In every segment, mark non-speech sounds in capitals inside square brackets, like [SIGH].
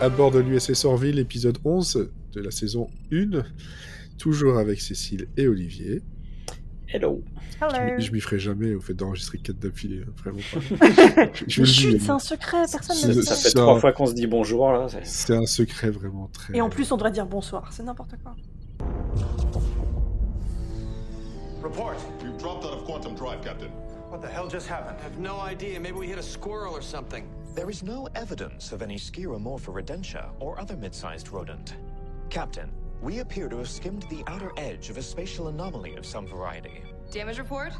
À bord de l'USS Orville, épisode 11 de la saison 1. Toujours avec Cécile et Olivier. Hello. Je, je m'y ferai jamais au fait d'enregistrer 4 d'affilée, hein, vraiment pas. [LAUGHS] Je, Chut, c'est un secret, personne ne le Ça sait. fait trois fois qu'on se dit bonjour là. c'est- C'est un secret vraiment très. Et en plus, on doit dire bonsoir, c'est n'importe quoi. Report. You've dropped out of quantum drive, Captain. What the hell just happened? I have no idea. Maybe we hit a squirrel or something. There is no evidence of any Skiromorpha or other mid-sized rodent. Captain, we appear to have skimmed the outer edge of a spatial anomaly of some variety. Damage report?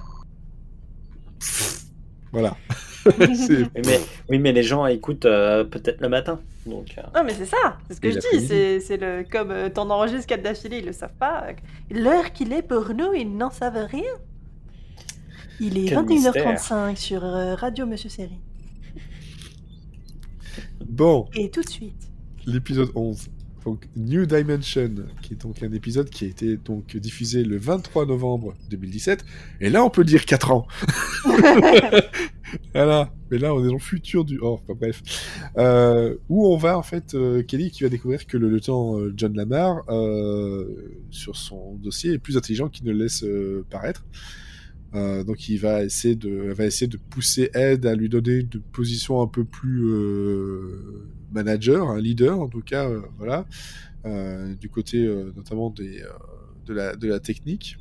Voilà. [LAUGHS] Oui mais, oui, mais les gens écoutent euh, peut-être le matin. Donc, euh, Non, mais c'est ça, c'est ce que Et je dis. C'est, le comme euh, t'en enregistres 4 d'affilée, ils le savent pas. L'heure qu'il est pour nous, ils n'en savent rien. Il est Quel 21h35 sur euh, Radio Monsieur Série. Bon, Et tout de suite. l'épisode 11. Donc, New Dimension, qui est donc un épisode qui a été donc diffusé le 23 novembre 2017. Et là, on peut dire 4 ans. [LAUGHS] voilà. Mais là, on est dans le futur du. Oh, enfin, bref. Euh, où on va, en fait, euh, Kelly qui va découvrir que le lieutenant euh, John Lamar, euh, sur son dossier, est plus intelligent qu'il ne le laisse paraître. Euh, donc il va essayer de va essayer de pousser Ed à lui donner une position un peu plus euh, manager, un leader en tout cas, euh, voilà, du côté notamment de, la, technique.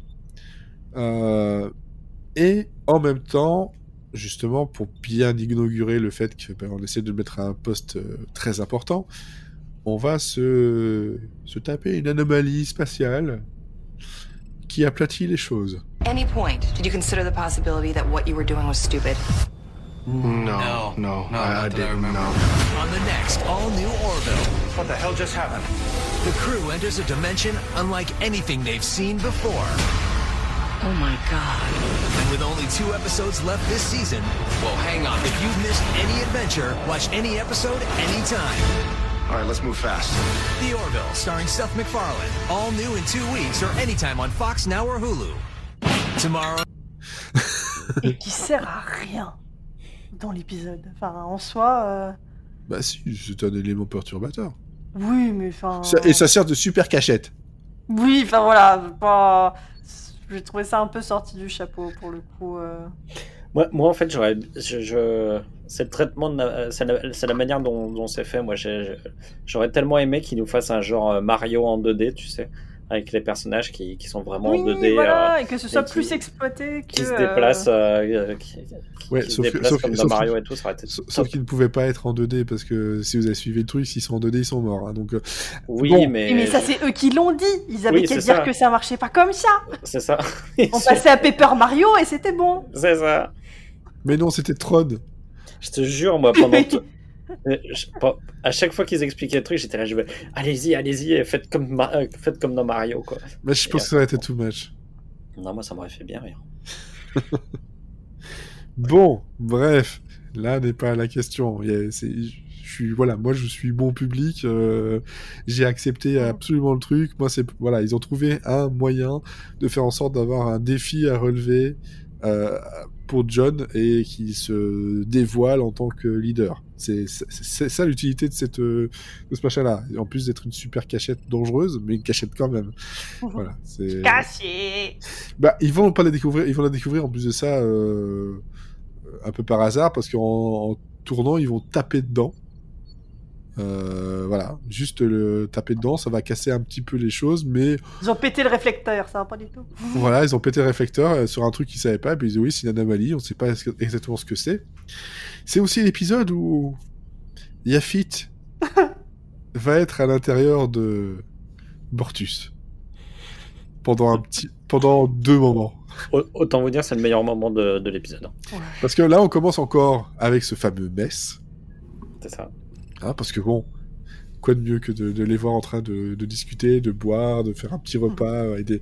Et en même temps, justement, pour bien inaugurer le fait qu'on essaie de le mettre à un poste très important, on va se taper une anomalie spatiale qui aplatit les choses. Any point, did you consider the possibility that what you were doing was stupid? No, no, no, I- I I didn't remember. know. On the next all new Orville, What the hell just happened? the crew enters a dimension unlike anything they've seen before. Oh my god. And with only two episodes left this season, Well, hang on. if you've missed any adventure, watch any episode anytime. All right, let's move fast. The Orville, starring Seth MacFarlane, all new in two weeks or anytime on Fox Now or Hulu. Tomorrow. Et qui sert à rien dans l'épisode. Enfin, en soi, euh, Bah si, c'est un élément perturbateur. oui, mais enfin. Ça- et ça sert de super cachette. Oui, enfin voilà, pas. J'ai trouvé ça un peu sorti du chapeau pour le coup. euh. Moi, moi, en fait, j'aurais, je, je- c'est le traitement, c'est la, manière dont, dont c'est fait. Moi, j'aurais tellement aimé qu'ils nous fassent un genre euh, Mario en 2D, tu sais, avec les personnages qui, qui sont vraiment Oui, en 2D. euh, et que ce soit qui- plus exploité que. qui se déplacent, euh, qui, Ouais, qui se sauf déplacent comme dans sauf Mario et tout, ça aurait été Sauf qu'ils ne pouvaient pas être en 2D parce que si vous avez suivi le truc, s'ils sont en 2D, ils sont morts. hein, donc Oui, Bon. mais, mais ça, c'est eux qui l'ont dit. Ils avaient Oui, qu'à dire ça. que ça marchait pas comme ça. c'est ça. On passait à Paper Mario et c'était bon. c'est ça. Mais non, c'était Tron. Je te jure, moi, pendant [LAUGHS] tout- Euh, je- à chaque fois qu'ils expliquaient le truc, j'étais là, je vais, allez-y, allez-y, faites comme, Ma- euh, faites comme dans Mario, quoi. Mais je Et pense que ça aurait été too much. Non, moi, ça m'aurait fait bien rire. [LAUGHS] Bon, bref, là n'est pas la question. Je suis voilà, moi je suis bon public. euh, J'ai accepté absolument le truc. Moi c'est voilà, ils ont trouvé un moyen de faire en sorte d'avoir un défi à relever euh, pour John et qu'il se dévoile en tant que leader. C'est ça l'utilité de cette euh, de ce machin-là. En plus d'être une super cachette dangereuse, mais une cachette quand même. [LAUGHS] Voilà, c'est. Cassé. Bah, ils vont pas la découvrir. Ils vont la découvrir en plus de ça euh, un peu par hasard parce qu'en en tournant, ils vont taper dedans. Euh, voilà, juste le taper dedans, ça va casser un petit peu les choses, mais Ils ont pété le réflecteur, ça va pas du tout. voilà, ils ont pété le réflecteur euh, sur un truc qu'ils savaient pas, et puis ils disent oui, c'est une anomalie, on sait pas exactement ce que c'est. C'est aussi l'épisode où Yafit [LAUGHS] va être à l'intérieur de Bortus pendant un petit, pendant deux moments. Au- Autant vous dire, c'est le meilleur moment de, de l'épisode. Parce que là, on commence encore avec ce fameux mess. C'est ça. Hein, parce que bon, quoi de mieux que de, de les voir en train de, de discuter, de boire, de faire un petit repas, euh, et des,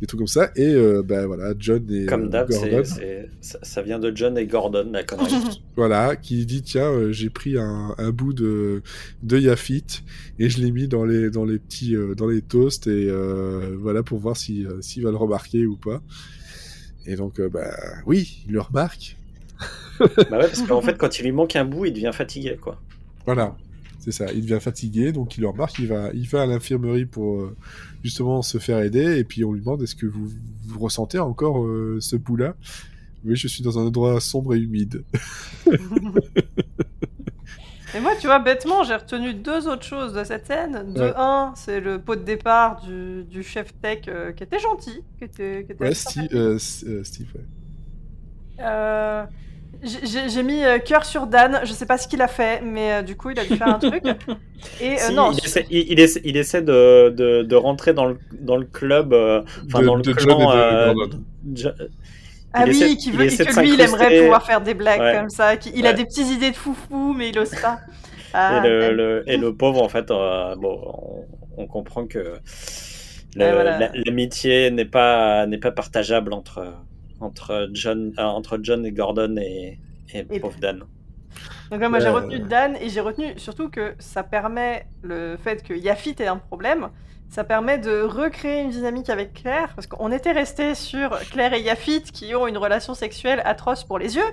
des trucs comme ça. Et euh, ben voilà, John et Comme euh, d'hab, c'est- Gordon, c'est- ça, ça vient de John et Gordon, la connerie. [LAUGHS] voilà, qui dit tiens, euh, j'ai pris un, un bout de, de Yafit et je l'ai mis dans les dans les petits euh, dans les toasts et euh, voilà pour voir si euh, s'il va le remarquer ou pas. Et donc euh, bah oui, il le remarque. bah ouais, parce qu'en fait, quand il lui manque un bout, il devient fatigué, quoi. Voilà. C'est ça, il devient fatigué, donc il le remarque, il va, il va à l'infirmerie pour euh, justement se faire aider, et puis on lui demande est-ce que vous, vous ressentez encore euh, ce pouls-là Oui, je suis dans un endroit sombre et humide. [LAUGHS] Et moi, tu vois, bêtement, j'ai retenu deux autres choses de cette scène. De Ouais. un, c'est le pot de départ du, du chef tech euh, qui était gentil, qui était, qui était Ouais, Steve, Steve, ouais. J'ai- mis euh, cœur sur Dan, je sais pas ce qu'il a fait, mais euh, du coup il a dû faire un truc. [LAUGHS] Et euh, Si, non, il, essaie, il, il essaie, il essaie de, de, de rentrer dans le, dans le club, enfin dans le de clan. de euh, ah oui, essaie- qui veut, que lui il aimerait pouvoir faire des blagues Ouais. comme ça. qui- il a des petites idées de foufou, mais il ose pas. Ah, [LAUGHS] et, le, Dan. le- et le pauvre, en fait, euh, bon, on, on comprend que voilà. la- l'amitié n'est pas, n'est pas partageable entre, entre, John, euh, entre John et Gordon et, et Et- pauvre Dan. Donc là, moi j'ai Euh, retenu Dan et j'ai retenu surtout que ça permet le fait que Yafit ait un problème. Ça permet de recréer une dynamique avec Claire, parce qu'on était resté sur Claire et Yafit qui ont une relation sexuelle atroce pour les yeux.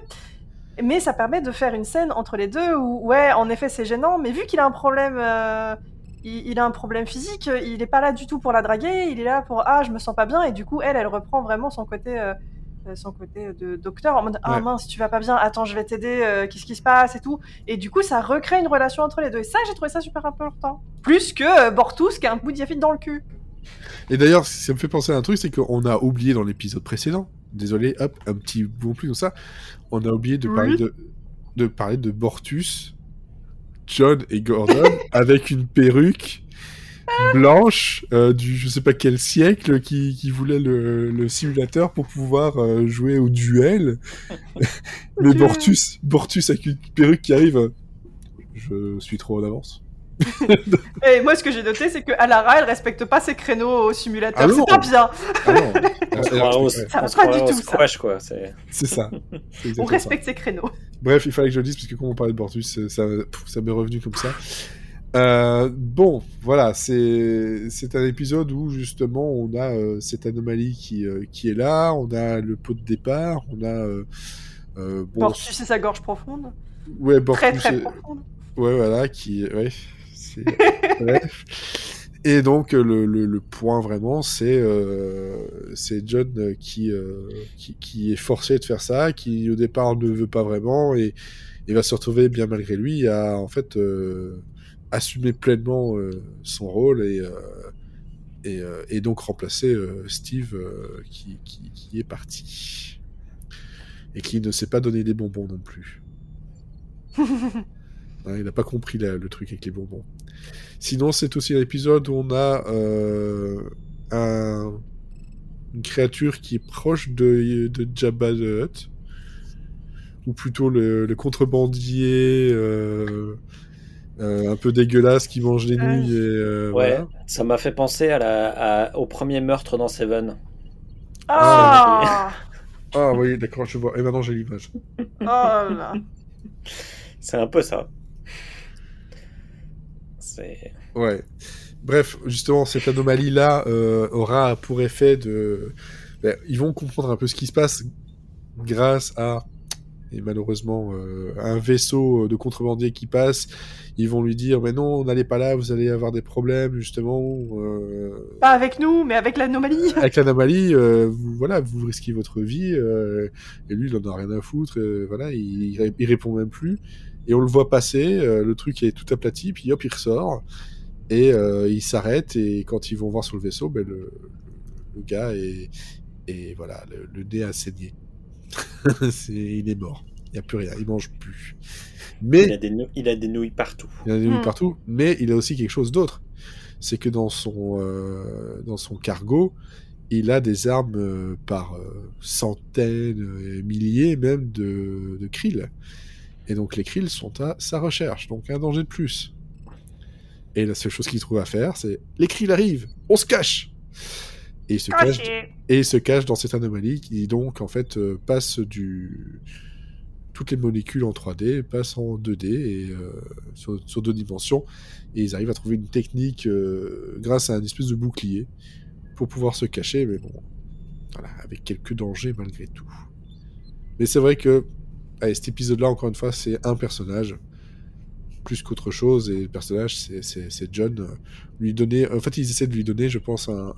Mais ça permet de faire une scène entre les deux où, ouais, en effet, c'est gênant, mais vu qu'il a un problème, euh, il, il a un problème physique, il est pas là du tout pour la draguer, il est là pour ah, je me sens pas bien, et du coup, elle, elle reprend vraiment son côté, euh, son côté de docteur en mode ah Ouais. mince, tu vas pas bien, attends, je vais t'aider, euh, qu'est-ce qui se passe et tout, et du coup, ça recrée une relation entre les deux. Et ça, j'ai trouvé ça super important. Plus que euh, Bortus qui a un bout de Yafit dans le cul. Et d'ailleurs, ça me fait penser à un truc, c'est qu'on a oublié dans l'épisode précédent, désolé, hop, un petit bon plus comme ça, on a oublié de Oui. parler de, de parler de Bortus, John et Gordon [LAUGHS] avec une perruque blanche euh, du je sais pas quel siècle qui, qui voulait le, le simulateur pour pouvoir euh, jouer au duel. [LAUGHS] Mais. Bortus, Bortus avec une perruque qui arrive, euh, je suis trop en avance. [LAUGHS] Et moi, ce que j'ai noté, c'est que Alara, elle respecte pas ses créneaux au simulateur. Ah c'est pas bien. Ah non, On se croirait pas du tout, ça. squash, quoi. C'est... ça. [LAUGHS] On ça. respecte ses créneaux. Bref, il fallait que je le dise parce que quand on parlait de Bortus, ça, ça m'est revenu comme ça. Euh, bon, voilà, c'est un épisode où justement on a euh, cette anomalie qui euh, qui est là, on a le pot de départ, on a euh, bon, Bortus et sa gorge profonde. ouais Bortus, Très très euh, profonde. ouais voilà qui ouais. [LAUGHS] Et donc le, le, le point vraiment c'est c'est John qui, qui qui est forcé de faire ça, qui au départ ne veut pas vraiment et il va se retrouver bien malgré lui à en fait assumer pleinement euh, son rôle et euh, et, euh, et donc remplacer Steve qui, qui qui est parti et qui ne s'est pas donné des bonbons non plus. [LAUGHS] Hein, il n'a pas compris la- le truc avec les bonbons. Sinon, c'est aussi l'épisode où on a euh, un- une créature qui est proche de, de Jabba the Hutt, ou plutôt le, le contrebandier euh, euh, un peu dégueulasse qui mange des nouilles. Et, euh, Ouais, voilà. ça m'a fait penser à la, à- au premier meurtre dans Seven. Ah Ah oui, [LAUGHS] d'accord, je vois. Et maintenant j'ai l'image. Oh là. C'est un peu ça. C'est... Ouais. Bref, justement, cette anomalie-là euh, aura pour effet de... ben, ils vont comprendre un peu ce qui se passe grâce à, et malheureusement, euh, un vaisseau de contrebandier qui passe. Ils vont lui dire, mais non, n'allez pas là, vous allez avoir des problèmes, justement. euh, Pas avec nous, mais avec l'anomalie. [LAUGHS] avec l'anomalie, euh, vous, voilà, vous risquez votre vie. euh, et lui, il en a rien à foutre. euh, voilà, il, il, ré- il répond même plus. Et on le voit passer. euh, le truc est tout aplati. Puis hop, il ressort. Et euh, il s'arrête. Et quand ils vont voir sur le vaisseau, ben, le, le gars est, et voilà, le, le nez a saigné. [LAUGHS] il est mort. Il n'y a plus rien. Il mange plus. Mais Il, a des nou- il a des nouilles partout. il a des nouilles Hmm. partout, mais il a aussi quelque chose d'autre. C'est que dans son, euh, dans son cargo, il a des armes euh, par euh, centaines, et milliers même de, de krill. Et donc les krill sont à sa recherche, donc un danger de plus. Et la seule chose qu'il trouve à faire, c'est les krill arrivent, on se cache. Et il se cache, et il se cache dans cette anomalie qui donc en fait euh, passe du toutes les molécules en 3D passent en 2D et euh, sur, sur deux dimensions et ils arrivent à trouver une technique euh, grâce à un espèce de bouclier pour pouvoir se cacher mais bon voilà avec quelques dangers malgré tout. Mais c'est vrai que allez, cet épisode là encore une fois c'est un personnage plus qu'autre chose et le personnage c'est- John lui donner en fait ils essaient de lui donner je pense un,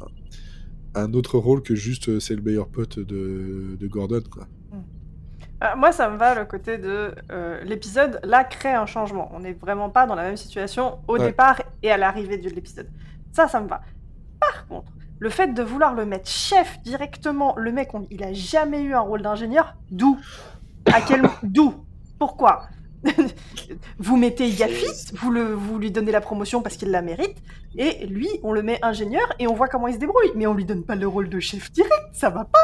un autre rôle que juste euh, c'est le meilleur pote de, de Gordon quoi Euh, moi, ça me va le côté de euh, l'épisode, là, crée un changement. On n'est vraiment pas dans la même situation au Ouais. départ et à l'arrivée de l'épisode. Ça, ça me va. Par contre, le fait de vouloir le mettre chef directement, le mec, on- il a jamais eu un rôle d'ingénieur, d'où? À quel D'où? Pourquoi? [LAUGHS] Vous mettez Yafit, vous, le, vous lui donnez la promotion parce qu'il la mérite, et lui, on le met ingénieur et on voit comment il se débrouille. Mais on lui donne pas le rôle de chef direct, ça va pas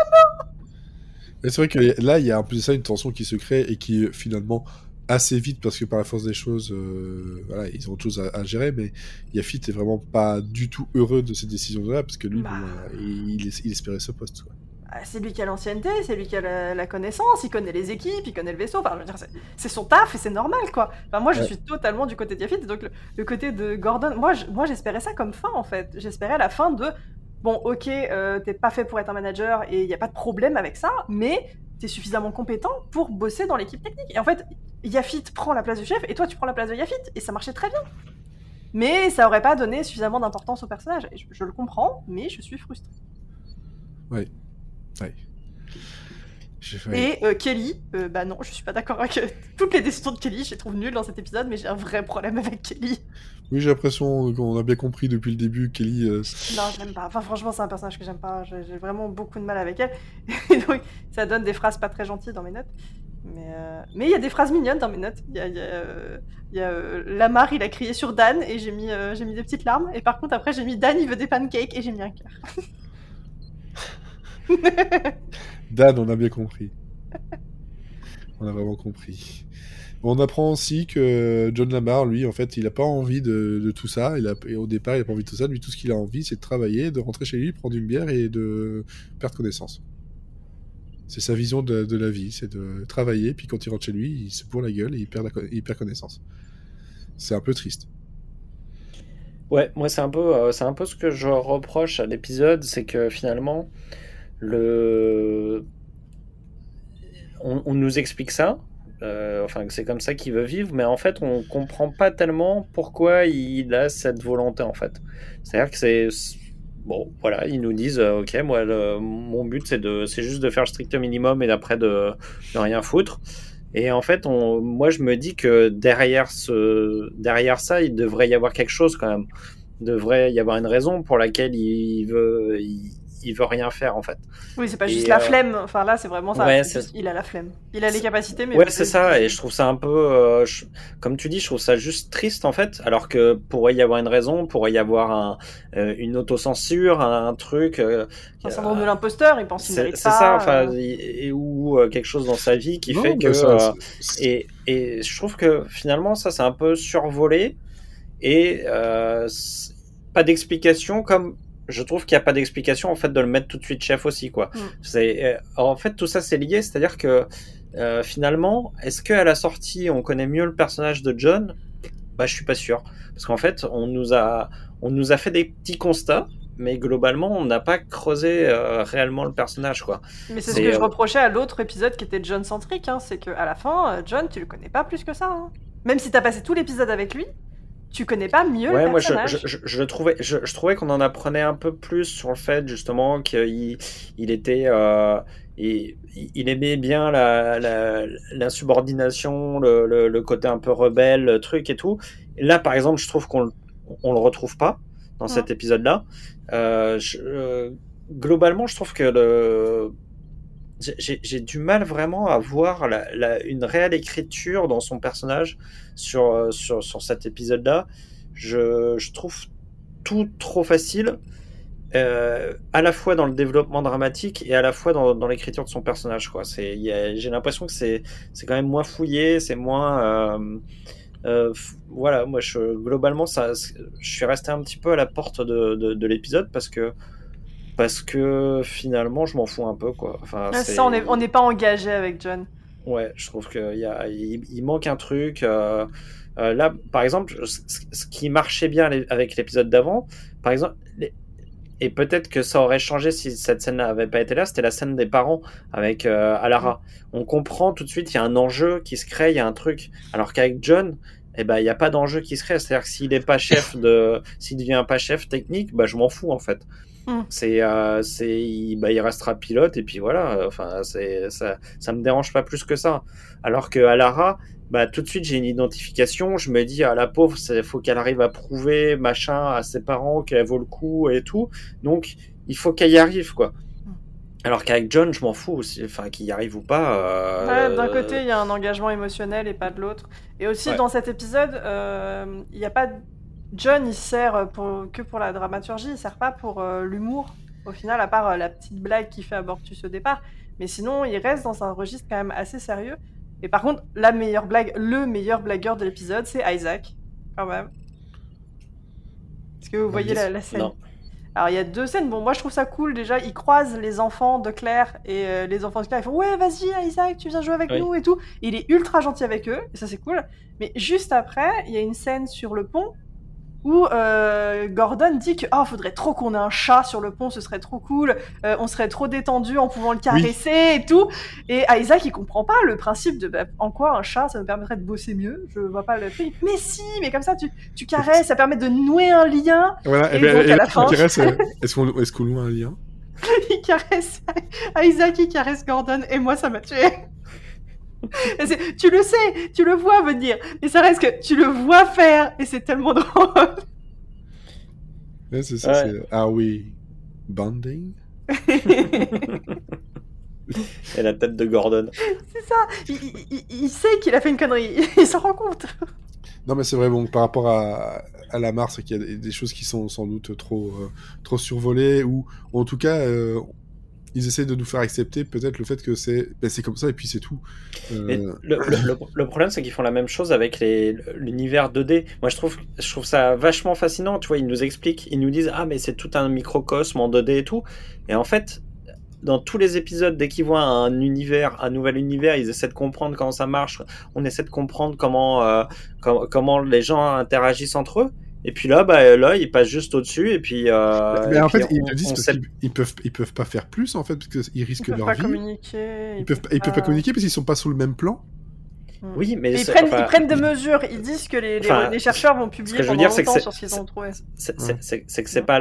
Et c'est vrai que là, il y a en plus de ça une tension qui se crée et qui finalement assez vite parce que par la force des choses, euh, voilà, ils ont autre chose à, à gérer. Mais Yafit est vraiment pas du tout heureux de cette décision-là parce que lui, Bah. bon, il, il- il espérait ce poste. Quoi. Ah, C'est lui qui a l'ancienneté, c'est lui qui a la, la connaissance, il connaît les équipes, il connaît le vaisseau. Enfin, je veux dire, c'est- son taf et c'est normal, quoi. Enfin, moi, je Ouais. suis totalement du côté de Yafit. Donc, le, le côté de Gordon, moi, je- moi, j'espérais ça comme fin, en fait. J'espérais la fin de bon, ok, euh, t'es pas fait pour être un manager et il y a pas de problème avec ça, mais t'es suffisamment compétent pour bosser dans l'équipe technique. Et en fait, Yafit prend la place du chef et toi, tu prends la place de Yafit et ça marchait très bien. Mais ça aurait pas donné suffisamment d'importance au personnage. Je, je le comprends, mais je suis frustrée. Ouais. Ouais. Et euh, Kelly, euh, bah non, je suis pas d'accord avec euh, [LAUGHS] toutes les décisions de Kelly, je les trouve nulles dans cet épisode, mais j'ai un vrai problème avec Kelly. Oui, j'ai l'impression qu'on a bien compris depuis le début, Kelly. euh, Non, je l'aime pas. Enfin, franchement, c'est un personnage que j'aime pas. J'ai vraiment beaucoup de mal avec elle. [LAUGHS] Et donc, ça donne des phrases pas très gentilles dans mes notes. Mais euh, il y a des phrases mignonnes dans mes notes. Il y a, y a, euh, y a, euh, Lamar, il a crié sur Dan et j'ai mis, j'ai mis des petites larmes. Et par contre, après, j'ai mis Dan, il veut des pancakes et j'ai mis un cœur. [LAUGHS] [LAUGHS] Dan, on a bien compris. on a vraiment compris. On apprend aussi que John Lamar, lui, en fait, il a pas envie de, tout ça. Il et au départ, il a pas envie de tout ça. Lui, tout ce qu'il a envie, c'est de travailler, de rentrer chez lui, prendre une bière et de perdre connaissance. C'est sa vision de, la vie, c'est de travailler, puis quand il rentre chez lui, il se bourre la gueule et il perd connaissance. C'est un peu triste. Ouais, moi c'est un peu, euh, c'est un peu ce que je reproche à l'épisode, c'est que finalement on, nous explique ça, euh, enfin c'est comme ça qu'il veut vivre, mais en fait on comprend pas tellement pourquoi il a cette volonté en fait. C'est-à-dire que c'est bon, voilà, ils nous disent, euh, ok, moi le- mon but c'est de, c'est juste de faire le strict minimum et d'après de, de rien foutre. Et en fait, moi, je me dis que derrière, ce, derrière ça, il devrait y avoir quelque chose quand même. Il devrait y avoir une raison pour laquelle il veut, il veut rien faire en fait. Oui, c'est pas Et, juste la euh, flemme. Enfin, là, c'est vraiment ça. ouais, c'est c'est- juste, il a la flemme. Il a les capacités, mais. Ouais, c'est ça. Et je trouve ça un peu, euh, je- comme tu dis, je trouve ça juste triste en fait. Alors que pourrait y avoir une raison, pourrait y avoir un, euh, une autocensure, un, un truc. euh, Un syndrome de l'imposteur, il pense qu'il c'est mérite c'est pas. ça, enfin, euh, et, et- ou euh, quelque chose dans sa vie qui Non, fait que. ça, euh, c'est- et, et je trouve que finalement, ça, c'est un peu survolé. Et euh, c'est- pas d'explication, comme je trouve qu'il n'y a pas d'explication en fait de le mettre tout de suite chef aussi. quoi. Mm. C'est, euh, en fait, tout ça, c'est lié. C'est-à-dire que euh, finalement, est-ce qu'à la sortie, on connaît mieux le personnage de John? Bah, Je suis pas sûr. Parce qu'en fait, on nous, a, on nous a fait des petits constats. Mais globalement, on n'a pas creusé euh, réellement le personnage, quoi. Mais c'est ce que je reprochais à l'autre épisode qui était John centrique, hein, c'est que à la fin, John, tu le connais pas plus que ça. hein. Même si t'as passé tout l'épisode avec lui, tu connais pas mieux Ouais, le moi je, personnage. je, je, je trouvais, je, je trouvais qu'on en apprenait un peu plus sur le fait justement qu'il il était, euh, il, il aimait bien la, la, l'insubordination, le, le, le côté un peu rebelle, le truc et tout. Là, par exemple, je trouve qu'on on le retrouve pas dans cet épisode-là. Euh, euh, globalement, je trouve que le j'ai- du mal vraiment à voir une réelle écriture dans son personnage sur, euh, sur, cet épisode-là. Je, trouve tout trop facile, euh, à la fois dans le développement dramatique et à la fois dans, l'écriture de son personnage. J'ai l'impression que c'est quand même moins fouillé, c'est moins... euh, voilà, moi globalement, je suis resté un petit peu à la porte de l'épisode parce que parce que finalement je m'en fous un peu quoi. Enfin, Ah, ça, on n'est on pas engagé avec John. Ouais, je trouve qu'il y a, il, il manque un truc. euh, euh, là, par exemple, ce, ce qui marchait bien les- avec l'épisode d'avant, par exemple, les- et peut-être que ça aurait changé si cette scène n'avait pas été là, c'était la scène des parents avec euh, Alara. On comprend tout de suite, il y a un enjeu qui se crée, il y a un truc. Alors qu'avec John, eh ben il n'y a pas d'enjeu qui se crée. C'est-à-dire que s'il n'est pas chef [LAUGHS] de, s'il devient pas chef technique, bah je m'en fous en fait. Mm. C'est, euh, c'est, il, bah, il restera pilote et puis voilà. Enfin, c'est, ça, ça me dérange pas plus que ça. Alors que à Lara, bah tout de suite j'ai une identification. Je me dis à la pauvre, il faut qu'elle arrive à prouver machin à ses parents qu'elle vaut le coup et tout. Donc il faut qu'elle y arrive quoi. Alors qu'avec John, je m'en fous, aussi. enfin qu'il y arrive ou pas. euh, Ouais, D'un côté, il y a un engagement émotionnel et pas de l'autre. Et aussi, Ouais. dans cet épisode, euh, il y a pas. John, il sert pour... que pour la dramaturgie, il sert pas pour euh, l'humour. Au final, à part euh, la petite blague qu'il fait à Bortus au départ. Mais sinon, il reste dans un registre quand même assez sérieux. Et par contre, la meilleure blague, le meilleur blagueur de l'épisode, c'est Isaac, quand même. Est-ce que vous voyez la, la scène? Non. alors il y a deux scènes. Bon, moi je trouve ça cool. Déjà, ils croisent les enfants de Claire et euh, les enfants de Claire. Ils font ouais, vas-y, Isaac, tu viens jouer avec Oui. nous et tout. Il est ultra gentil avec eux et ça c'est cool. Mais juste après, il y a une scène sur le pont où euh, Gordon dit que oh, faudrait trop qu'on ait un chat sur le pont, ce serait trop cool. Euh, on serait trop détendu en pouvant le caresser et tout. Et Isaac il comprend pas le principe de bah, en quoi un chat ça me permettrait de bosser mieux? Je vois pas le truc. Mais si, mais comme ça tu tu caresses, ça permet de nouer un lien. Voilà, Et et, donc, et à là, la fin- [LAUGHS] euh, Est-ce qu'on est qu'on loue un lien? Il caresse Isaac, il caresse Gordon, et moi ça m'a tué. [LAUGHS] Tu le sais, tu le vois venir, mais ça reste que tu le vois faire, et c'est tellement [LAUGHS] drôle. Ouais, C'est ça, Ouais. c'est Are we bonding? [LAUGHS] Et la tête de Gordon. c'est ça, il, il- il- il sait qu'il a fait une connerie, il s'en rend compte. Non, mais c'est vrai, bon, par rapport à, à la Mars, c'est qu'il y a des- des choses qui sont sans doute trop, euh, trop survolées, ou en tout cas, euh, ils essaient de nous faire accepter peut-être le fait que c'est ben, comme ça et puis c'est tout. Euh, le, problème, c'est qu'ils font la même chose avec l'univers 2D. Moi, je trouve, je trouve ça vachement fascinant. Tu vois, ils nous expliquent, ils nous disent Ah, mais c'est tout un microcosme en 2D et tout. Et en fait, dans tous les épisodes, dès qu'ils voient un univers, un nouvel univers, ils essaient de comprendre comment ça marche. On essaie de comprendre comment, euh, com- comment les gens interagissent entre eux. Et puis là, bah, là, ils passent juste au-dessus. Et puis. euh, mais et en puis fait, ils on- te disent parce sait- qu'ils ils peuvent, ils peuvent pas faire plus en fait, parce qu'ils Ils risquent peuvent leur pas vie. communiquer. Ils peuvent, ils peuvent pas communiquer parce qu'ils sont pas sous le même plan. Oui, mais ils, prennent, enfin, ils prennent des mesures, ils disent que les, les- Enfin, les chercheurs vont ce publier que je veux pendant dire, que longtemps c'est- sur ce qu'ils ont trouvé. c'est que c'est pas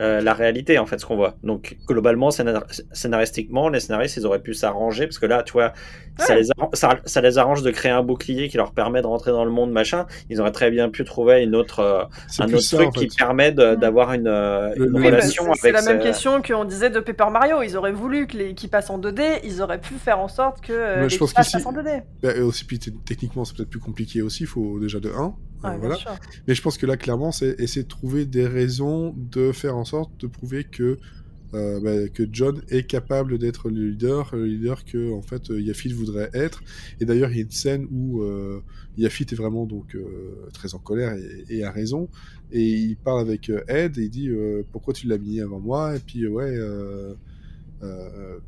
euh, la réalité en fait ce qu'on voit. Donc globalement scénar- scénaristiquement les scénaristes ils auraient pu s'arranger parce que là tu vois ça, les arrange, ça, ça les arrange de créer un bouclier qui leur permet de rentrer dans le monde machin. Ils auraient très bien pu trouver une autre euh, un autre ça, truc en fait. qui permet d'avoir une, euh, une Oui, bah, relation c'est- la même question qu'on disait de Paper Mario. Ils auraient voulu que les- qu'ils passent en 2D, ils auraient pu faire en sorte que euh, Mais je pense l'équipage qu'ici- passe en 2D. Bah, et aussi, puis techniquement, c'est peut-être plus compliqué aussi. Il faut déjà de 1. Ouais, bien voilà. sûr. Mais je pense que là, clairement, c'est essayer de trouver des raisons de faire en sorte de prouver que, euh, bah, que John est capable d'être le leader, le leader que en fait euh, Yafit voudrait être. Et d'ailleurs, il y a une scène où euh, Yafit est vraiment donc euh, très en colère et, et a raison. Et il parle avec euh, Ed et il dit euh, pourquoi tu l'as mis avant moi? Et puis euh, ouais, euh, euh,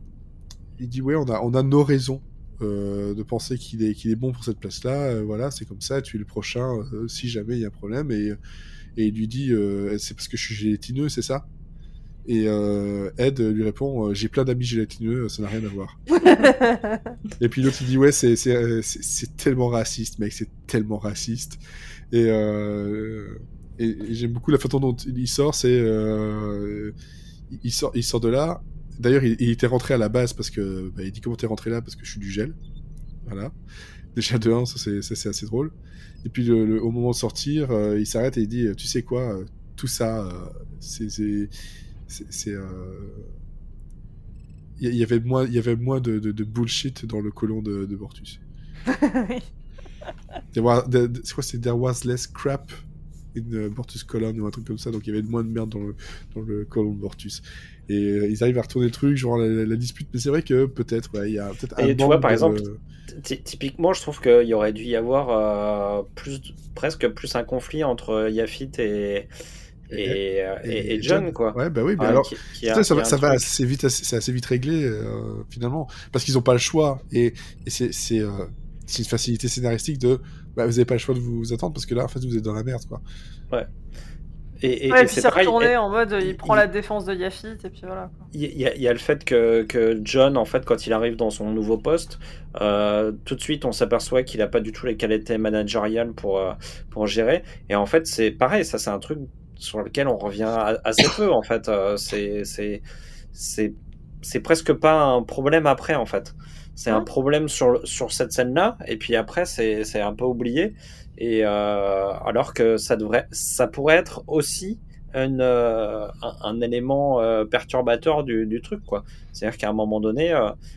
il dit ouais, on a on a nos raisons. Euh, de penser qu'il est, qu'il est bon pour cette place-là, euh, voilà, c'est comme ça, tu es le prochain euh, si jamais il y a un problème. Et, et il lui dit, c'est parce que je suis gélatineux, c'est ça? Et euh, Ed lui répond, j'ai plein d'amis gélatineux, ça n'a rien à voir. [LAUGHS] et puis l'autre il dit, ouais, c'est, c'est, c'est, c'est tellement raciste, mec, c'est tellement raciste. Et, euh, et, et j'aime beaucoup la façon dont il sort, c'est, euh, il sort, il sort de là. D'ailleurs, il, il était rentré à la base parce que, bah, il dit comment t'es rentré là? Parce que je suis du gel. Voilà. Déjà de 1, ça c'est, assez drôle. Et puis le, le- au moment de sortir, euh, il s'arrête et il dit, tu sais quoi, euh, tout ça, euh, c'est, il y, avait moins, il y avait moins de, de, de bullshit dans le colon de, de Bortus. [LAUGHS] C'est quoi, c'est there was less crap? In uh, Bortus colon ou un truc comme ça, donc il y avait moins de merde dans le, dans le colon de Bortus. Et euh, ils arrivent à retourner le truc, genre la, la- la dispute, mais c'est vrai que peut-être, ouais, il y a peut-être un Et tu vois, par de- exemple, Ty- Typiquement, je trouve qu'il y aurait dû y avoir euh, plus, presque plus un conflit entre Yafit et, et, et- et John, quoi. Ouais, bah oui, mais alors, qui- qui a- putain, ça, va, ça assez vite, c'est assez vite réglé euh, finalement, parce qu'ils n'ont pas le choix et, c'est c'est euh, c'est une facilité scénaristique de, bah, vous n'avez pas le choix de vous attendre parce que là, en fait, vous êtes dans la merde, quoi. Et, et, Ouais, et et puis c'est retourné et- en mode il, prend il- la défense de Yafit et puis voilà. quoi. Il y, a- il y a le fait que, que John, en fait, quand il arrive dans son nouveau poste, euh, tout de suite, on s'aperçoit qu'il n'a pas du tout les qualités managériales pour, euh, pour gérer. Et en fait, c'est pareil, ça, c'est un truc sur lequel on revient assez peu, en fait. Euh, c'est, c'est, c'est, c'est presque pas un problème après, en fait. C'est un Mhm. problème sur, sur cette scène-là, et puis après, c'est, un peu oublié. Et euh, alors que ça devrait, ça pourrait être aussi une, euh, un, un élément euh, perturbateur du, du truc, quoi. C'est-à-dire qu'à un moment donné,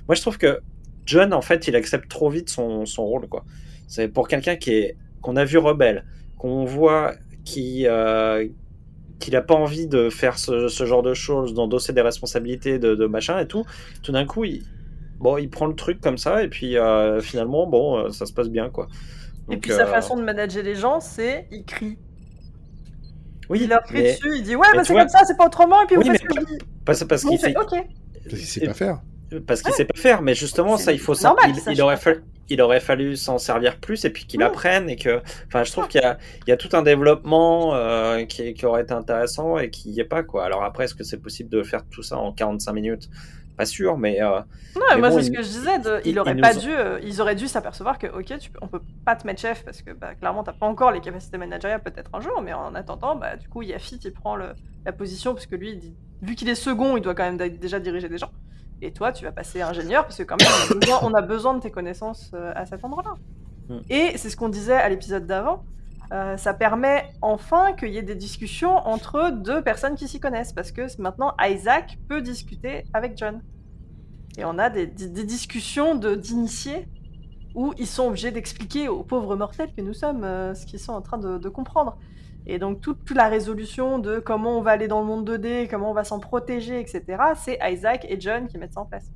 moi je trouve que John, en fait, il accepte trop vite son, son rôle, quoi. C'est pour quelqu'un qui est qu'on a vu rebelle, qu'on voit qui qu'il a pas envie de faire ce, ce genre de choses, d'endosser des responsabilités de, de machin et tout. Tout d'un coup, il bon, il prend le truc comme ça et puis euh, finalement, bon, euh, ça se passe bien, quoi. Et puis sa euh, façon de manager les gens, c'est il crie. oui, Il leur crie mais dessus, il dit ouais, mais bah, c'est vois- comme ça, c'est pas autrement, et puis Oui, vous mais faites ce que je dis. parce, qu'il fait, fait, ok. Parce qu'il sait pas faire. Parce qu'il sait pas faire, mais justement, ça, il faut ça. normal il, aurait fallu, il aurait fallu s'en servir plus et puis qu'il Ouais. apprenne et que, enfin, je trouve qu'il y a, il y a tout un développement euh, qui, qui aurait été intéressant et qui y est pas quoi. Alors après, est-ce que c'est possible de faire tout ça en 45 minutes? Pas sûr, mais euh, Non, Mais moi bon, c'est ce que je disais, de, il- il aurait il pas dû, euh, ils auraient dû s'apercevoir que ok, tu on peut pas te mettre chef parce que bah, clairement t'as pas encore les capacités managériales peut-être un jour, mais en attendant, bah du coup Yafit il prend le, la position parce que lui, il dit- vu qu'il est second, il doit quand même déjà diriger des gens. Et toi, tu vas passer ingénieur parce que quand même on a besoin, on a besoin de tes connaissances euh, à cet endroit-là. Mm. Et c'est ce qu'on disait à l'épisode d'avant. Euh, ça permet enfin qu'il y ait des discussions entre deux personnes qui s'y connaissent parce que maintenant Isaac peut discuter avec John. Et on a des, des- des discussions de- d'initiés où ils sont obligés d'expliquer aux pauvres mortels que nous sommes euh, ce qu'ils sont en train de, de comprendre. Et donc toute, toute la résolution de comment on va aller dans le monde 2D, comment on va s'en protéger, etc., c'est Isaac et John qui mettent ça en place.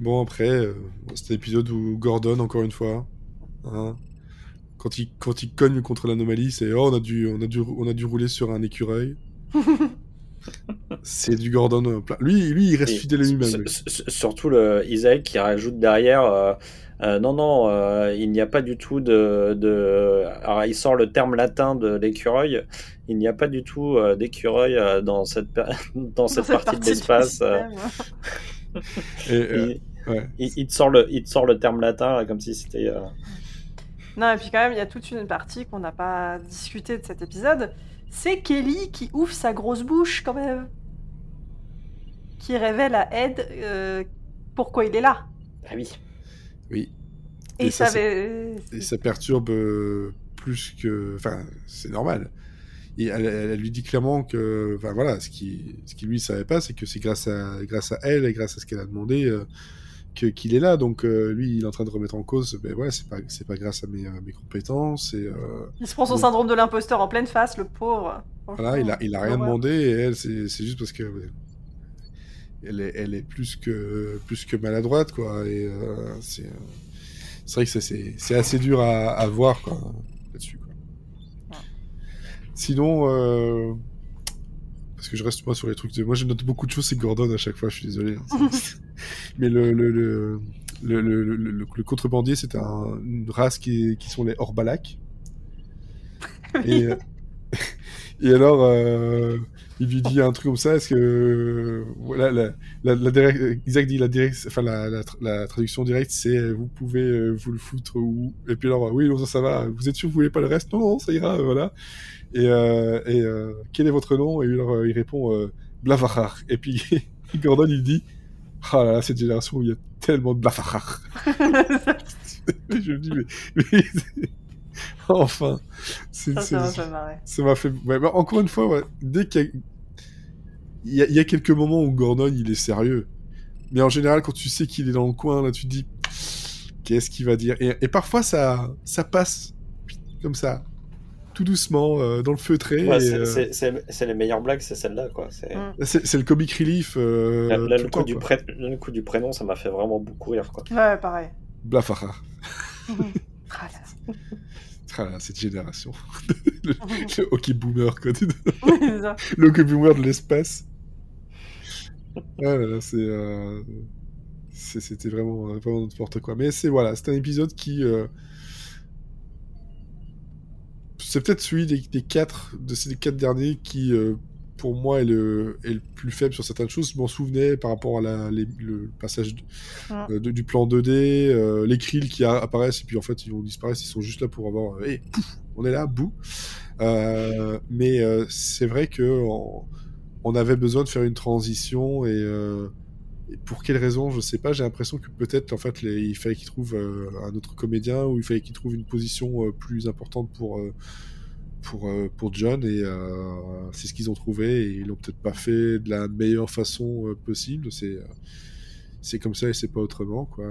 Bon, après, euh, c'était l'épisode où Gordon, encore une fois, hein, quand, il, quand il cogne contre l'anomalie, c'est oh, on a, dû, on, a dû, on a dû rouler sur un écureuil. [LAUGHS] c'est du Gordon euh, plein. Lui, lui il reste et fidèle à lui-même. surtout le Isaac qui rajoute derrière. euh, euh, non, non, euh, il n'y a pas du tout de, de. Alors, il sort le terme latin de l'écureuil. Il n'y a pas du tout euh, d'écureuil euh, dans cette, [LAUGHS] dans cette partie de l'espace. Et, euh, ouais. il- il te sort le, il te sort le terme latin là, comme si c'était. euh, Non, et puis quand même, il y a toute une partie qu'on n'a pas discuté de cet épisode. C'est Kelly qui ouvre sa grosse bouche quand même. Qui révèle à Ed euh, pourquoi il est là. Ah oui. Oui. Et, Et ça, ça, avait- Et ça perturbe euh, plus que. Enfin, c'est normal. Et elle, elle- elle lui dit clairement que. Enfin, voilà, ce qui, ce qui lui savait pas, c'est que c'est grâce à, grâce à elle et grâce à ce qu'elle a demandé euh, qu'il est là. Donc, euh, lui, il est en train de remettre en cause. Ben ouais, c'est pas, c'est pas grâce à mes, à mes compétences. Et, euh, Il se prend son syndrome de l'imposteur en pleine face, le pauvre. voilà, il a, il a rien demandé. Et elle, c'est, c'est juste parce que. ouais, elle est, elle est plus que, plus que maladroite, quoi. Et euh, c'est, euh, c'est vrai que ça, c'est, c'est assez dur à, à voir, quoi, là-dessus, quoi. Sinon, euh, parce que je reste moi sur les trucs de. Moi, je note beaucoup de choses, c'est Gordon à chaque fois, je suis désolé. [LAUGHS] Mais le, contrebandier, c'est un, une race qui, est- qui sont les Orbalak. Et, [LAUGHS] [LAUGHS] et alors, euh, il lui dit un truc comme ça, est-ce que. voilà, la, la, la direct- Isaac dit la, direct, enfin, la, la, tra- la traduction directe, c'est euh, vous pouvez euh, vous le foutre où? Et puis alors, oui, non, ça, ça va, vous êtes sûr que vous voulez pas le reste? Non, non, ça ira, voilà. Et, euh, et quel est votre nom? Et alors, il répond Blavahar. Et puis [LAUGHS] Gordon, il dit Ah là là, cette génération où il y a tellement de Blavahar. [LAUGHS] je me dis, mais. mais- enfin. Ça, m'a fait marrer. ça m'a fait. ouais, bah, encore une fois, ouais, dès qu'il y a... Il, y a... il y a quelques moments où Gordon il est sérieux. Mais en général, quand tu sais qu'il est dans le coin, là, tu te dis qu'est-ce qu'il va dire? Et... et parfois, ça, ça passe comme ça, tout doucement, euh, dans le feutré. Ouais, et, c'est- euh, c'est- les meilleures blagues, c'est celle-là, quoi. C'est Mm. Le comic relief. Euh, là, là, tout le, coup temps, du quoi. pré- le coup du prénom, ça m'a fait vraiment beaucoup rire, quoi. Ouais, pareil. Blafara. [LAUGHS] Ah. [LAUGHS] Ah cette génération. [LAUGHS] le, le hockey boomer, quoi. Le hockey boomer de l'espace. Ah c'est. euh, C'était vraiment, vraiment n'importe quoi. Mais c'est voilà, c'est un épisode qui. euh, c'est peut-être celui des, des quatre, de ces quatre derniers qui, euh, pour moi, est le, est le plus faible sur certaines choses. Je m'en souvenais par rapport à la, les- le passage de- Ouais. euh, de- du plan 2D, euh, les krills qui apparaissent et puis en fait ils vont disparaître, ils sont juste là pour avoir, euh, Hey, pouf, on est là, bouh. Euh, mais c'est vrai que on, on avait besoin de faire une transition et, pour quelle raison, je sais pas. J'ai l'impression que peut-être en fait il fallait qu'il trouve euh, un autre comédien ou il fallait qu'il trouve une position euh, plus importante pour euh, pour pour John et c'est ce qu'ils ont trouvé et ils l'ont peut-être pas fait de la meilleure façon possible. C'est c'est comme ça et c'est pas autrement quoi.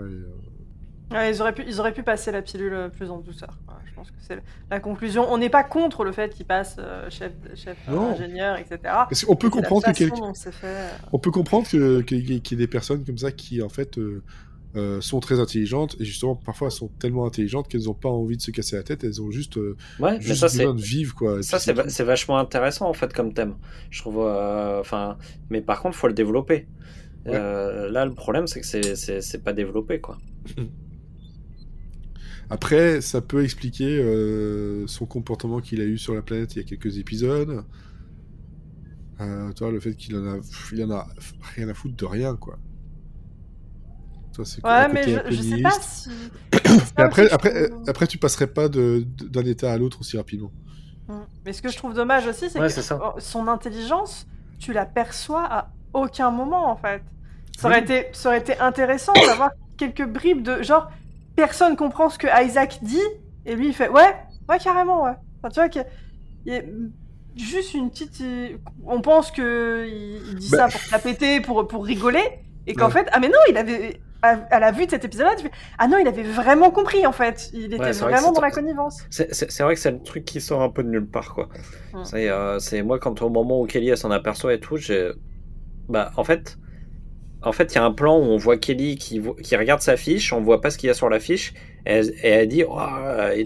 Ouais, ils, auraient pu, ils auraient pu passer la pilule euh, plus en douceur. Je pense que c'est la conclusion. On n'est pas contre le fait qu'il passe euh, chef, chef euh, ingénieur, etc. Parce qu'on peut comprendre que fait. On peut comprendre que- que- qu'il y ait des personnes comme ça qui, en fait, euh, euh, sont très intelligentes et justement, parfois, sont tellement intelligentes qu'elles n'ont pas envie de se casser la tête, elles ont juste, euh, Ouais, juste ça, besoin de vivre, quoi. Ça, c'est va- vachement intéressant en fait comme thème. Je trouve. euh, Enfin, mais par contre, faut le développer. Ouais. Euh, là, le problème, c'est que c'est pas développé quoi. [LAUGHS] Après, ça peut expliquer euh, son comportement qu'il a eu sur la planète il y a quelques épisodes. Euh, toi, le fait qu'il en a, il en a rien à foutre de rien, quoi. Toi, c'est Ouais, mais je, sais pas si. [COUGHS] Après, après, trouve- après, tu passerais pas de- de- d'un état à l'autre aussi rapidement. Mm. Mais ce que je trouve dommage aussi, c'est Ouais, que ça. son intelligence, tu la perçois à aucun moment en fait. Ça aurait, Oui. été, ça aurait été intéressant d'avoir [COUGHS] quelques bribes de genre personne comprend ce que Isaac dit et lui il fait ouais, ouais carrément ouais. Enfin, tu vois qu'il y a- il y a juste une petite. On pense que il, dit Bah. ça pour la péter, pour, pour rigoler et qu'en Ouais. fait ah mais non il avait à, à la vue de cet épisode-là tu fais ah non il avait vraiment compris en fait il était Ouais, vrai vraiment dans la connivence. C'est- vrai que c'est le truc qui sort un peu de nulle part, quoi. Mm. C'est euh, c'est moi, quand au moment où Kelly s'en aperçoit et tout, j'ai. Bah, en fait. En fait, il y a un plan où on voit Kelly qui, regarde sa fiche, on voit pas ce qu'il y a sur la fiche, et elle, dit Oh, euh,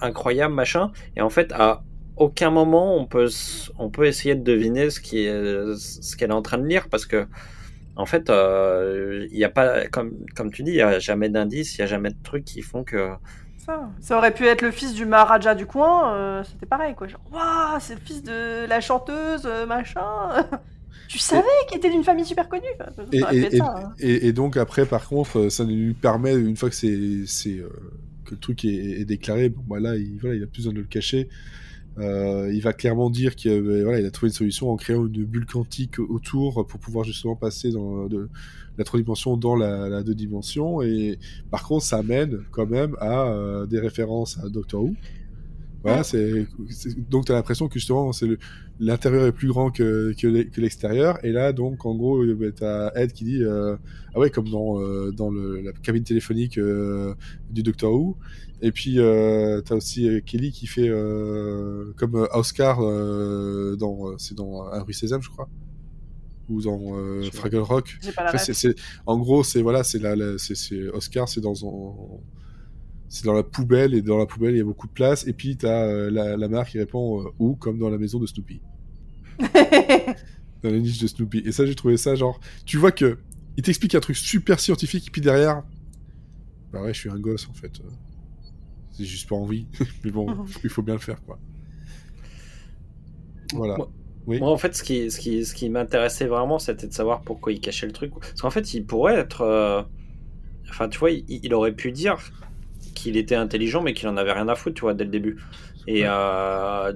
incroyable, machin. Et en fait, à aucun moment on peut, essayer de deviner ce qu'elle est en train de lire, parce que en fait, euh, il a pas, comme, tu dis, il y a jamais d'indices, il y a jamais de trucs qui font que. Ça. ça aurait pu être le fils du Maharaja du coin, euh, c'était pareil quoi. Waouh, c'est le fils de la chanteuse, euh, machin. [LAUGHS] tu savais qu'il était d'une famille super connue. Et, ça, hein. donc après, par contre, euh, ça lui permet, une fois que c'est, euh, que le truc est, est déclaré, bon, bah là, il, voilà, il a plus besoin de le cacher. Euh, il va clairement dire qu'il euh, voilà, il a trouvé une solution en créant une bulle quantique autour pour pouvoir justement passer dans de, la trois dimensions dans la, la deux dimensions. Et par contre, ça amène quand même à euh, des références à Doctor Who. Voilà, c'est, donc tu as l'impression que justement c'est le- l'intérieur est plus grand que, que l'e- que l'extérieur. Et là, donc en gros, euh, bah, t'as Ed qui dit euh, ah ouais comme dans euh, dans le, la cabine téléphonique euh, du Doctor Who. Et puis euh, t'as aussi Kelly qui fait euh, comme Oscar euh, dans c'est dans Un rue Sésame, je crois, ou dans euh. Fraggle Rock. Pas la Enfin, en gros, c'est voilà, c'est la, la- c'est, c'est Oscar, c'est dans un- c'est dans la poubelle et dans la poubelle il y a beaucoup de place. Et puis t'as euh, la, la mère qui répond euh, où? Comme dans la maison de Snoopy, [LAUGHS] dans la niche de Snoopy. Et ça, j'ai trouvé ça genre, tu vois que il t'explique un truc super scientifique et puis derrière, bah ouais, je suis un gosse en fait. C'est juste pas envie, [LAUGHS] mais bon, il faut bien le faire quoi. Voilà. Moi- Oui. Moi, en fait, ce qui, ce qui, ce qui m'intéressait vraiment, c'était de savoir pourquoi il cachait le truc. Parce qu'en fait, il pourrait être. euh, Enfin, tu vois, il, il aurait pu dire qu'il était intelligent, mais qu'il en avait rien à foutre, tu vois, dès le début. Et euh,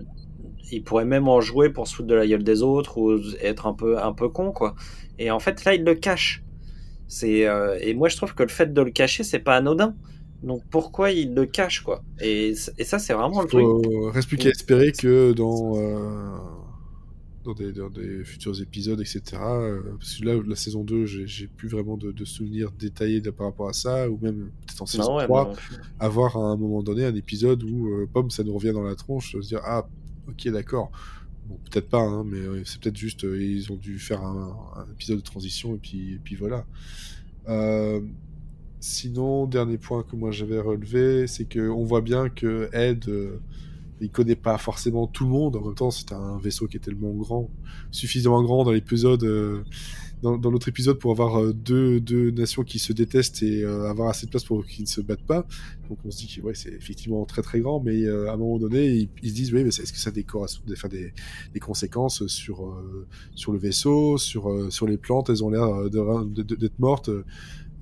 il pourrait même en jouer pour se foutre de la gueule des autres ou être un peu, un peu con, quoi. Et en fait, là, il le cache. C'est euh, et moi, je trouve que le fait de le cacher, c'est pas anodin. Donc pourquoi il le cache, quoi? Et, et ça, c'est vraiment le truc. Reste plus qu'à espérer que dans, euh, dans, des, dans des futurs épisodes, etc. euh, parce que là, la saison 2, j'ai plus vraiment de, de souvenirs détaillés de, par rapport à ça, ou même peut-être en saison Non, ouais, 3, moi non plus. avoir à un moment donné un épisode où, euh, pomme, ça nous revient dans la tronche, se dire Ah, ok, d'accord. Bon, peut-être pas, hein, mais euh, c'est peut-être juste, euh, ils ont dû faire un, un épisode de transition, et puis, et puis voilà. Euh, Sinon, dernier point que moi j'avais relevé, c'est que on voit bien que Ed, il connaît pas forcément tout le monde. En même temps, c'était un vaisseau qui est tellement grand, suffisamment grand dans l'épisode, euh, dans, dans l'autre épisode pour avoir euh, deux, deux nations qui se détestent et euh, avoir assez de place pour qu'ils ne se battent pas. Donc on se dit que ouais, c'est effectivement très très grand, mais à un moment donné, ils, se disent oui, mais est-ce que ça a des, des, des, conséquences sur sur le vaisseau, sur sur les plantes? Elles ont l'air d'être mortes.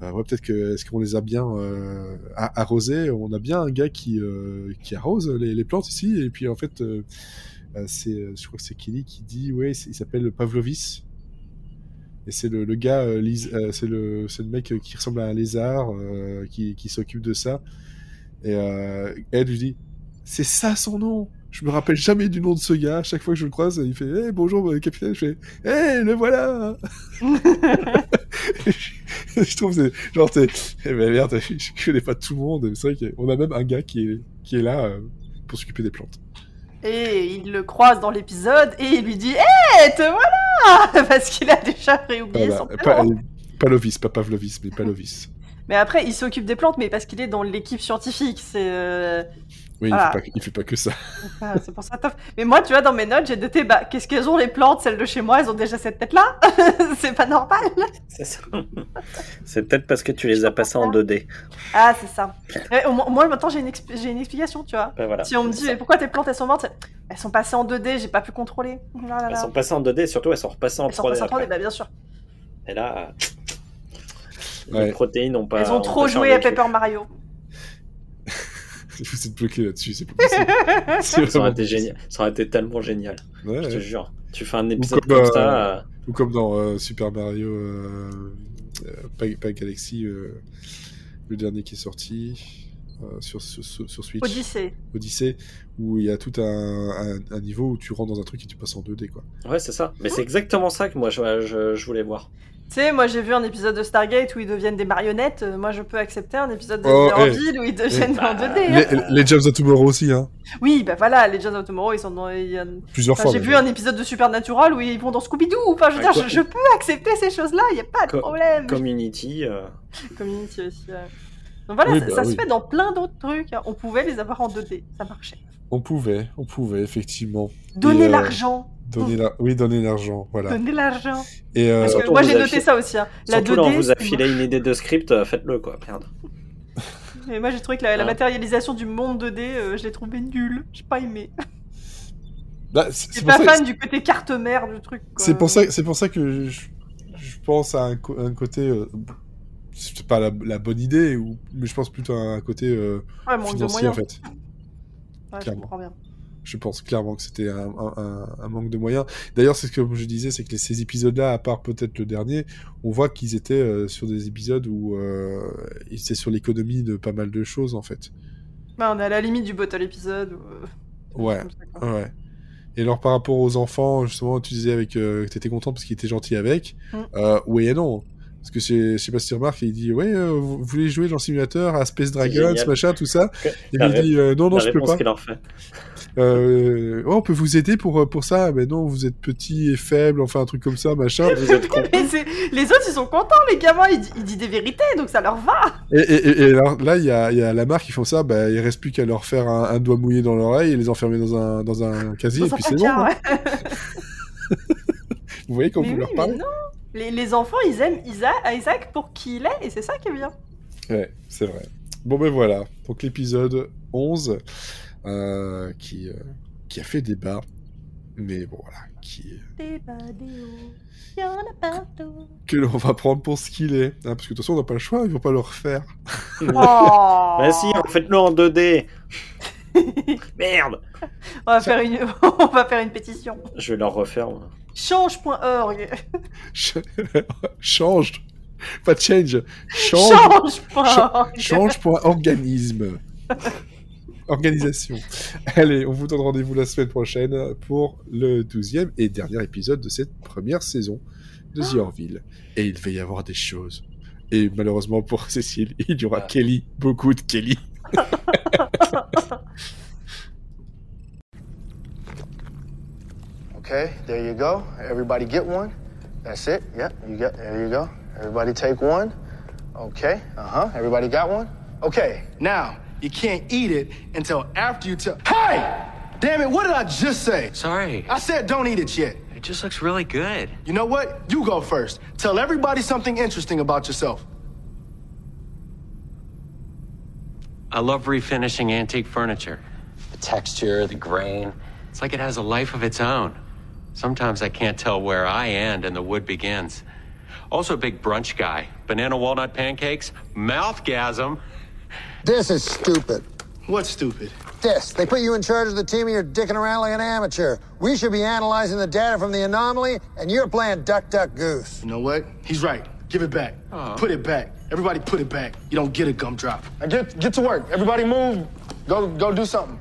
Euh, ouais, peut-être que est-ce qu'on les a bien euh, a- arrosées On a bien un gars qui euh, qui arrose les, les plantes ici, et puis en fait, euh, c'est, je crois que c'est Kelly qui dit, ouais, il s'appelle Pavlovis. Et c'est le, le gars, euh, euh, c'est le, c'est le mec qui ressemble à un lézard, euh, qui, qui s'occupe de ça. Et Ed lui dit, c'est ça son nom. Je me rappelle jamais du nom de ce gars. Chaque fois que je le croise, il fait, hey, bonjour capitaine. Je fais, hey, le voilà. [LAUGHS] [LAUGHS] je [LAUGHS] trouve que c'est genre t'es eh ben merde je, [LAUGHS] je connais pas tout le monde c'est vrai qu'on a même un gars qui est qui est là euh, pour s'occuper des plantes Et il le croise dans l'épisode et il lui dit Hé, te voilà [LAUGHS] Parce qu'il a déjà réoublié Voilà. son pas, prénom. euh, Palovis pas Pavlovis mais Palovis Mais après, il s'occupe des plantes, mais parce qu'il est dans l'équipe scientifique. C'est euh, oui Voilà. il, fait pas, il fait pas que ça ah, c'est pour ça. tof. Mais moi, tu vois, dans mes notes, j'ai noté bah, qu'est-ce qu'elles ont les plantes Celles de chez moi, elles ont déjà cette tête-là [LAUGHS] C'est pas normal C'est ça. C'est peut-être parce que tu les as passés en 2D. Ah, c'est ça. Ouais, au moins- moi, maintenant, j'ai une, j'ai une explication, tu vois. Ben voilà. Si on me dit, mais pourquoi tes plantes, elles sont mortes? Elles sont passées en 2D, j'ai pas pu contrôler. Là là Elles sont passées en 2D et surtout elles sont repassées en Elles sont 3D. passées en 3D, après. bah bien sûr. Et là, Ouais. les protéines n'ont pas. Elles ont trop joué à. Paper Mario. [LAUGHS] vous êtes bloqué là-dessus c'est pas possible [LAUGHS] Ça aurait été génial. Ça aurait été tellement génial. Ouais, Je te ouais. jure. Tu fais un épisode comme, comme euh, ça. euh, ou comme dans euh, Super Mario euh, euh, pas, pas Galaxy euh, le dernier qui est sorti euh, sur, sur, sur Switch Odyssée. Odyssey où il y a tout un, un, un niveau où tu rentres dans un truc et tu passes en 2D quoi Ouais, c'est ça. Mais c'est exactement ça que moi je, je, je voulais voir. Tu sais, moi j'ai vu un épisode de Stargate où ils deviennent des marionnettes. euh, Moi je peux accepter un épisode de Oh, eh. Où ils deviennent Eh. en 2D. hein. les, les Jobs of Tomorrow aussi hein Oui, bah voilà, les Legends of Tomorrow ils sont dans. il y a- plusieurs Enfin, fois j'ai vu un épisode de Supernatural où ils vont dans Scooby-Doo. Enfin, je veux Ah, dire, quoi. je, je peux accepter ces choses-là, il y a pas de Co- problème. Community. euh, [LAUGHS] Community aussi. ouais. Donc voilà, Oui, ça, bah ça oui. se fait dans plein d'autres trucs. hein. On pouvait les avoir en 2D, ça marchait. On pouvait, on pouvait, effectivement. Donner euh, l'argent. Donner la... Oui, donner l'argent, voilà. Donner l'argent. Et euh, Parce que surtout, moi j'ai noté ça aussi. hein. La Surtout 2D. là, on vous a filé une idée de script, euh, faites-le quoi. Merde. [LAUGHS] Et moi j'ai trouvé que la, la Ouais. matérialisation du monde 2D, euh, je l'ai trouvé nulle. J'ai pas aimé. bah, c'est Je suis pas fan du côté carte mère du truc. quoi. c'est pour ça, c'est pour ça que je, je pense à un, co- un côté, euh, c'est pas la, la bonne idée, ou, mais je pense plutôt à un côté euh, Ouais, financier en fait. Ouais, je clairement. comprends bien. Je pense clairement que c'était un, un- un- un manque de moyens. D'ailleurs, c'est ce que je disais, c'est que ces épisodes-là, à part peut-être le dernier, on voit qu'ils étaient euh, sur des épisodes où euh, ils étaient sur l'économie de pas mal de choses en fait. Bah, on est à la limite du bottle épisode. ou, euh, Ouais. ça. Ouais. Et alors par rapport aux enfants, justement, tu disais avec euh, que t'étais content parce qu'il était gentil avec. Mm. Euh, oui et non. Parce que c'est- je sais pas si tu remarques, il dit ouais, euh, vous vous voulez jouer dans le simulateur à Space Dragons, génial. machin, tout ça. [LAUGHS] Et il dit euh, non non la je peux pas. fait. Euh, oh, on peut vous aider pour euh, pour ça, mais non vous êtes petit et faible, enfin un truc comme ça, machin. Vous êtes [LAUGHS] con. Mais c'est- les autres ils sont contents, les gamins, ils, ils disent des vérités donc ça leur va. Et, et, et- et alors, là il y a, il y a la marque qui font ça, bah il reste plus qu'à leur faire un, un doigt mouillé dans l'oreille et les enfermer dans un dans un casier Dans et un puis c'est bon. hein. ouais. [LAUGHS] Vous voyez quand Mais vous oui, leur parlez? non. Les, les enfants ils aiment Isaac, Isaac pour qui il est et c'est ça qui est bien. Ouais, c'est vrai. Bon ben voilà, donc l'épisode 11 euh, qui, euh, qui a fait débat, mais bon voilà, qui, Débat des hauts, y en a partout. que l'on va prendre pour ce qu'il est. hein, parce que de toute façon on n'a pas le choix, ils vont pas le refaire. [LAUGHS] Oh. Mais si, faites-le en 2D. [LAUGHS] Merde. On va faire une, [LAUGHS] on va faire une pétition. Je vais leur refaire. Change.org. Ch- Change, pas change, change, Change.org. change.organisme. Organisation. [LAUGHS] Allez, on vous donne rendez-vous la semaine prochaine pour le 12e et dernier épisode de cette première saison de The Orville. Et il va y avoir des choses. Et malheureusement pour [LAUGHS] Cécile, il y aura Ah. Kelly, beaucoup de Kelly. [LAUGHS] Okay, there you go. Everybody get one. That's it. Yep, you got. There you go. Everybody take one. Okay. Uh huh. Everybody got one? Okay. Now you can't eat it until after you tell. Hey! Damn it, what did I just say? Sorry. I said don't eat it yet. It just looks really good. You know what? You go first. Tell everybody something interesting about yourself. I love refinishing antique furniture. The texture, the grain. It's like it has a life of its own. Sometimes I can't tell where I end and the wood begins. Also a big brunch guy. Banana walnut pancakes, mouthgasm. This is stupid. What's stupid? This. They put you in charge of the team and you're dicking around like an amateur. We should be analyzing the data from the anomaly, and you're playing duck, duck, goose. You know what? He's right. Give it back. Oh. Put it back. Everybody put it back. You don't get a gumdrop. Now get get to work. Everybody move. Go go do something.